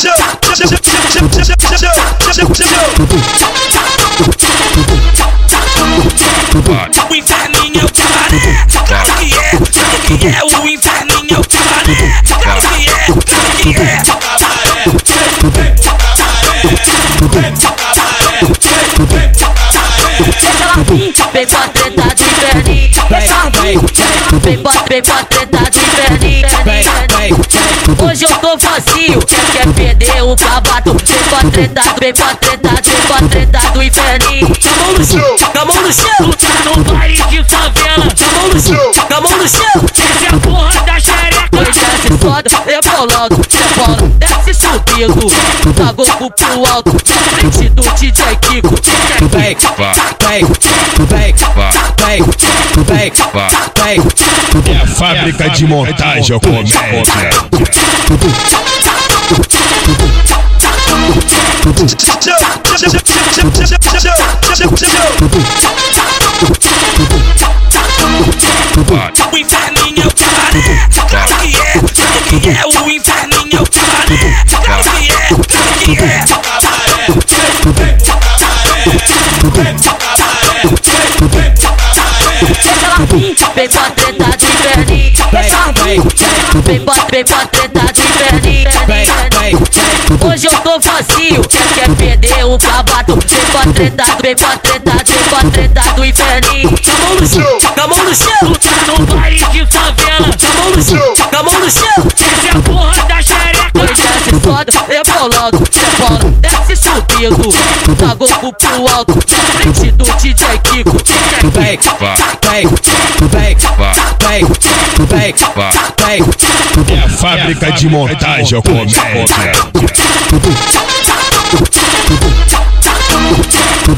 O inferninho é o cabaré, claro que é, claro que é. O inferninho é o cabaré, claro que é, claro que é. Vem pra treta de inferninho Vem pra, vem pra treta de inferninho Hoje eu tô facinho Quer, perder o cavato Vem pra treta, vem pra treta Vem pra treta do inferninho. Com a mão no chão, com a mão no chão Tá no baile de favela, Com a mão no chão, com a mão no chão essa é a porra da xereca. Desce foda, rebolando, rebola, desce subindo Pagou pro pro alto, na frente do DJ Kiko. Vem, vem, vem, vem. É a fábrica de montagem comédia. O inferninho é o cabaré, claro que é, claro que é. O inferninho é o cabaré, claro que é, claro que é. Vem pra treta de pra, vem pra treta de inferninho Hoje eu tô facinho Quer, perder o cavato Vem pra treta, vem pra treta Vem pra treta do inferninho a mão no chão, a mão no chão no baile de favela, a mão no chão, a mão no chão essa é a porra da xereca. Desce foda, rebolando, rebola, desce subindo Pagou pro alto, frente do DJ Kiko Vem, vem, É a fábrica de montagem comédia.